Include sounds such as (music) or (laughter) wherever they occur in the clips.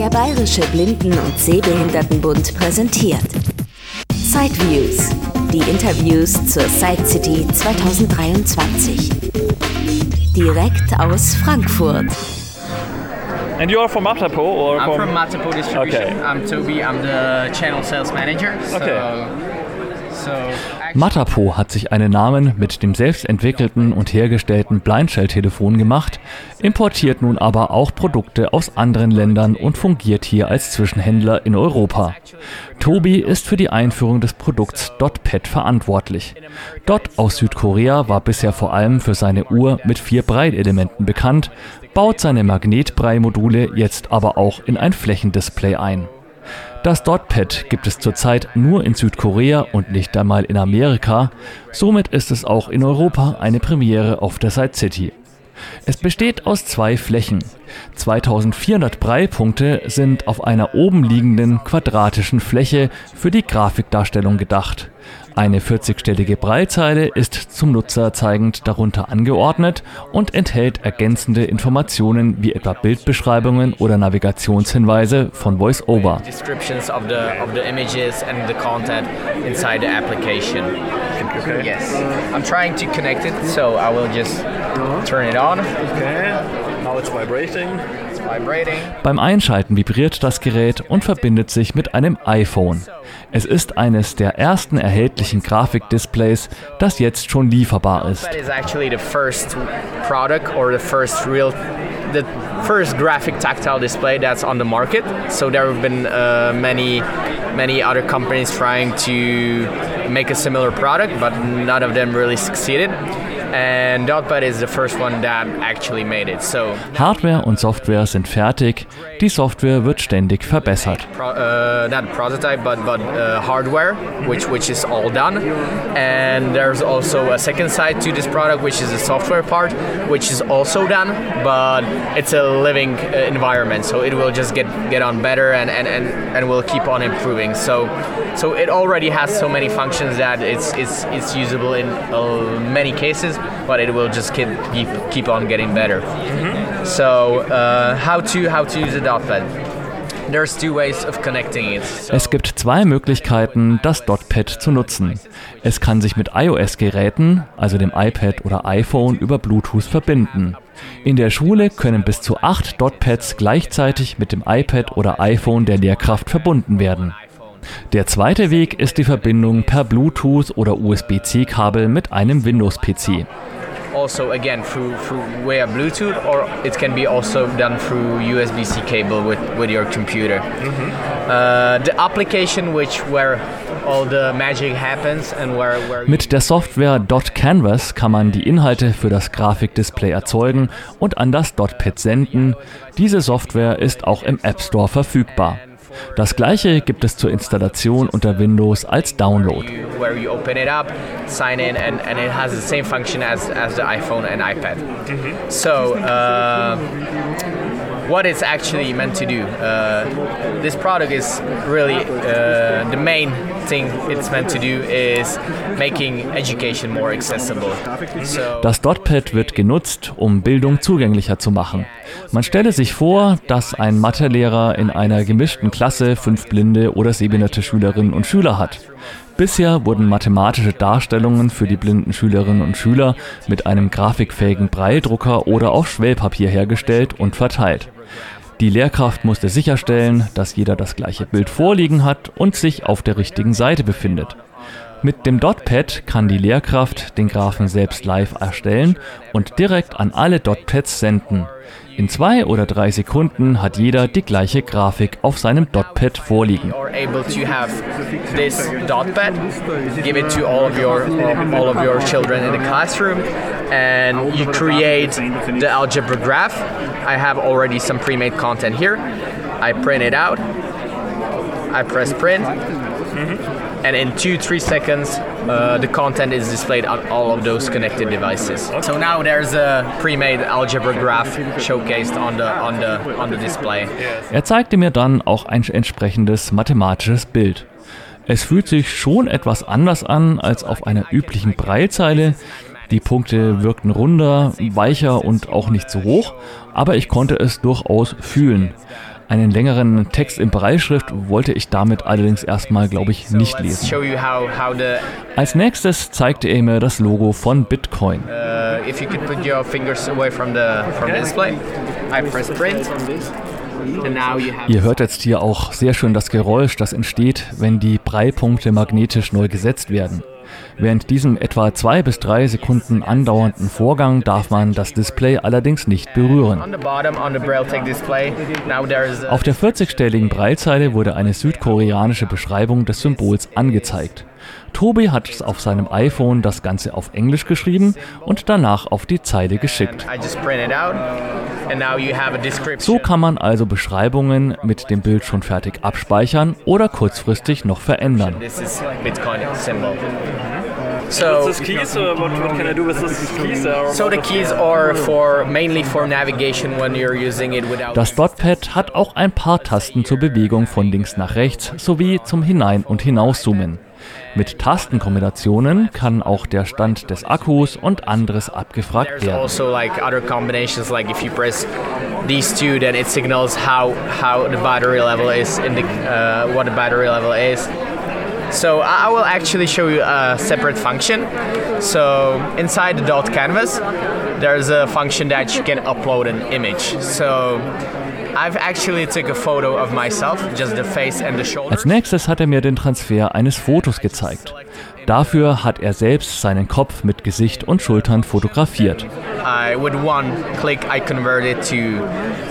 Der Bayerische Blinden- und Sehbehindertenbund präsentiert Sideviews, die Interviews zur Side City 2023. Direkt aus Frankfurt. And you are from Matapo or I'm from? from Matapo Distribution. Okay. I'm Toby. I'm the channel sales manager. So, Okay. Matapo hat sich einen Namen mit dem selbst entwickelten und hergestellten Blindshell-Telefon gemacht, importiert nun aber auch Produkte aus anderen Ländern und fungiert hier als Zwischenhändler in Europa. Tobi ist für die Einführung des Produkts DotPad verantwortlich. Dot aus Südkorea war bisher vor allem für seine Uhr mit vier Breilelementen bekannt, baut seine Magnetbrei-Module jetzt aber auch in ein Flächendisplay ein. Das DotPad gibt es zurzeit nur in Südkorea und nicht einmal in Amerika, somit ist es auch in Europa eine Premiere auf der Side City. Es besteht aus zwei Flächen. 2400 Breilpunkte sind auf einer oben liegenden quadratischen Fläche für die Grafikdarstellung gedacht. Eine 40-stellige Breilzeile ist zum Nutzer zeigend darunter angeordnet und enthält ergänzende Informationen wie etwa Bildbeschreibungen oder Navigationshinweise von VoiceOver. descriptions of the of the images and the content inside the application. Okay. Yes. I'm trying to connect it, so I will just turn it on. Okay. Now it's vibrating. Beim Einschalten vibriert das Gerät und verbindet sich mit einem iPhone. Es ist eines der ersten erhältlichen Grafikdisplays, das jetzt schon lieferbar ist. The first graphic tactile display that's on the market. So there have been uh, many, many other companies trying to make a similar product, but none of them really succeeded. And Dotpad is the first one that actually made it. So Hardware und Software sind fertig, die Software wird ständig verbessert. pro, uh, not prototype but but uh, hardware which which is all done and there's also a second side to this product which is the software part which is also done but it's a living uh, environment so it will just get get on better and and, and, and will keep on improving so so it already has so many functions that it's it's it's usable in uh, many cases but it will just keep keep, keep on getting better so uh, how to how to use a dotpad there's two ways of connecting it. So Es gibt zwei Möglichkeiten, das DotPad zu nutzen. Es kann sich mit iOS-Geräten, also dem iPad oder iPhone, über Bluetooth verbinden. In der Schule können bis zu acht DotPads gleichzeitig mit dem iPad oder iPhone der Lehrkraft verbunden werden. Der zweite Weg ist die Verbindung per Bluetooth oder USB-C-Kabel mit einem Windows-PC. also again through through via Bluetooth, or it can be also done through USB-C cable with with your computer. Uh, the application which where all the magic happens and where where Mit der Software Dot Canvas kann man die Inhalte für das Grafikdisplay erzeugen und an das DotPad senden. Diese Software ist auch im App Store verfügbar. Das gleiche gibt es zur Installation unter Windows als Download. you, what it's actually meant to do, uh, this product is really uh, the main thing it's meant to do is making education more accessible. So, Das DotPad wird genutzt, um Bildung zugänglicher zu machen. Man stelle sich vor, dass ein Mathelehrer in einer gemischten Klasse fünf blinde oder sehbehinderte Schülerinnen und Schüler hat. Bisher wurden mathematische Darstellungen für die blinden Schülerinnen und Schüler mit einem grafikfähigen Braille-Drucker oder auf Schwellpapier hergestellt und verteilt. Die Lehrkraft musste sicherstellen, dass jeder das gleiche Bild vorliegen hat und sich auf der richtigen Seite befindet. Mit dem DotPad kann die Lehrkraft den Graphen selbst live erstellen und direkt an alle DotPads senden. In zwei oder drei Sekunden hat jeder die gleiche Grafik auf seinem DotPad vorliegen. are able to have this dot pad, give it to all your all of your children in the classroom, and you create the algebra graph. I have already some pre-made content here. I print it out. I press print. And in two, three seconds, uh, the content is displayed on all of those connected devices. So now there's a pre-made algebra graph showcased on the on the on the display. Er zeigte mir dann auch ein entsprechendes mathematisches Bild. Es fühlt sich schon etwas anders an als auf einer üblichen Breilzeile. Die Punkte wirkten runder, weicher und auch nicht so hoch, aber ich konnte es durchaus fühlen. Einen längeren Text in Breitschrift wollte ich damit allerdings erstmal, glaube ich, nicht lesen. Als nächstes zeigte er mir das Logo von Bitcoin. Uh, Ihr hört jetzt hier auch sehr schön das Geräusch, das entsteht, wenn die Breipunkte magnetisch neu gesetzt werden. Während diesem etwa zwei bis drei Sekunden andauernden Vorgang darf man das Display allerdings nicht berühren. Auf der 40-stelligen Breitzeile wurde eine südkoreanische Beschreibung des Symbols angezeigt. Tobi hat auf seinem iPhone das Ganze auf Englisch geschrieben und danach auf die Zeile geschickt. So kann man also Beschreibungen mit dem Bild schon fertig abspeichern oder kurzfristig noch verändern. So this keys, uh, what, what can I do with this keys? So the keys are for mainly for navigation when you're using it without. Das Dotpad hat auch ein paar Tasten zur Bewegung von links nach rechts sowie zum Hinein- und Hinauszoomen. Mit Tastenkombinationen kann auch der Stand des Akkus und anderes abgefragt werden. Also like other combinations like if you press these two then it signals how how the battery level is in the uh, what the battery level is. So I will actually show you a separate function. So inside the dot canvas, there's a function that you can upload an image. So I've actually took a photo of myself, just the face and the shoulders. Als nächstes hat er mir den Transfer eines Fotos gezeigt. Dafür hat er selbst seinen Kopf mit Gesicht und Schultern fotografiert. I with one click I convert it to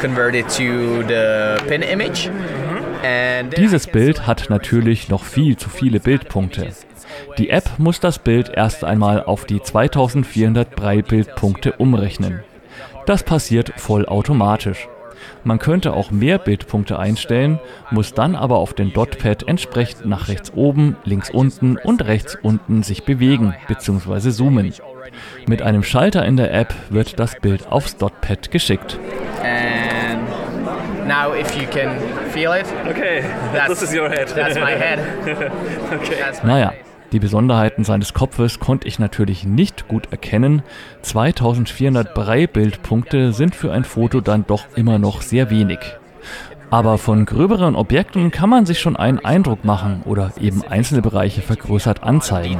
convert it to the pin image. Dieses Bild hat natürlich noch viel zu viele Bildpunkte. Die App muss das Bild erst einmal auf die 2400 Breitbildpunkte umrechnen. Das passiert vollautomatisch. Man könnte auch mehr Bildpunkte einstellen, muss dann aber auf den Dotpad entsprechend nach rechts oben, links unten und rechts unten sich bewegen bzw. zoomen. Mit einem Schalter in der App wird das Bild aufs Dotpad geschickt. Now, if you can feel it, okay, that's, this is your head. That's my head. (laughs) okay. That's my naja. Die Besonderheiten seines Kopfes konnte ich natürlich nicht gut erkennen. 2400 Breibildpunkte sind für ein Foto dann doch immer noch sehr wenig. Aber von gröberen Objekten kann man sich schon einen Eindruck machen oder eben einzelne Bereiche vergrößert anzeigen.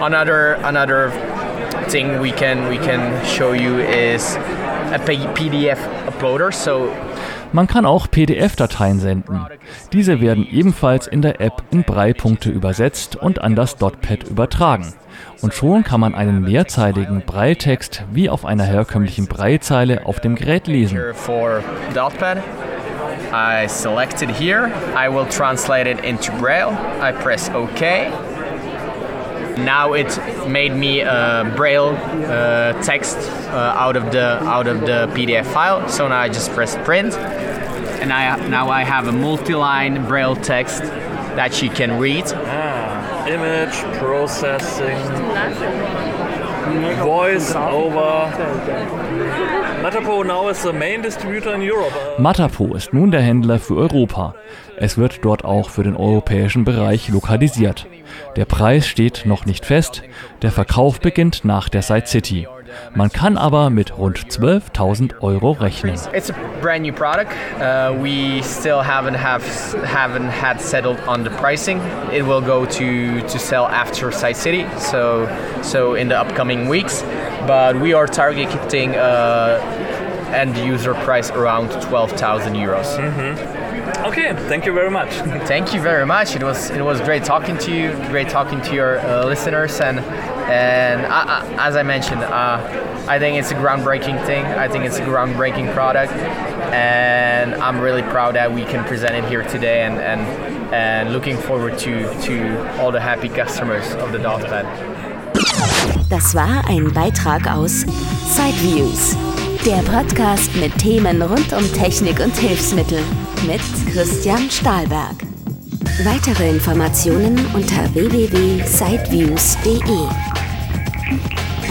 Another another thing we can we can show you is a PDF uploader. So man kann auch PDF-Dateien senden. Diese werden ebenfalls in der App in Breipunkte übersetzt und an das Dotpad übertragen. Und schon kann man einen mehrzeiligen Breitext wie auf einer herkömmlichen Breitzeile auf dem Gerät lesen. I select here. I will translate it into Braille. I press OK. Now it made me a Braille uh, text uh, out of the out of the PDF file. So now I just press print, and I now I have a multi-line Braille text that you can read. Ah, image processing, voice over. Matapo now is the main distributor in Europe. Matapo ist nun der Händler für Europa. Es wird dort auch für den europäischen Bereich lokalisiert. Der Preis steht noch nicht fest, der Verkauf beginnt nach der Side City. Man kann aber mit rund 12.000 Euro rechnen. It's a brand new product. Uh, we still haven't have haven't had settled on the pricing. It will go to to sell after Side City, so so in the upcoming weeks. But we are targeting uh, end user price around 12,000 euros. Mm -hmm. Okay, thank you very much. thank you very much. It was it was great talking to you, great talking to your uh, listeners, and and I, I, as I mentioned, uh, I think it's a groundbreaking thing. I think it's a groundbreaking product, and I'm really proud that we can present it here today, and and and looking forward to to all the happy customers of the Dotpad. Das war ein Beitrag aus Sideviews, der Podcast mit Themen rund um Technik und Hilfsmittel mit Christian Stahlberg. Weitere Informationen unter www.sideviews.de.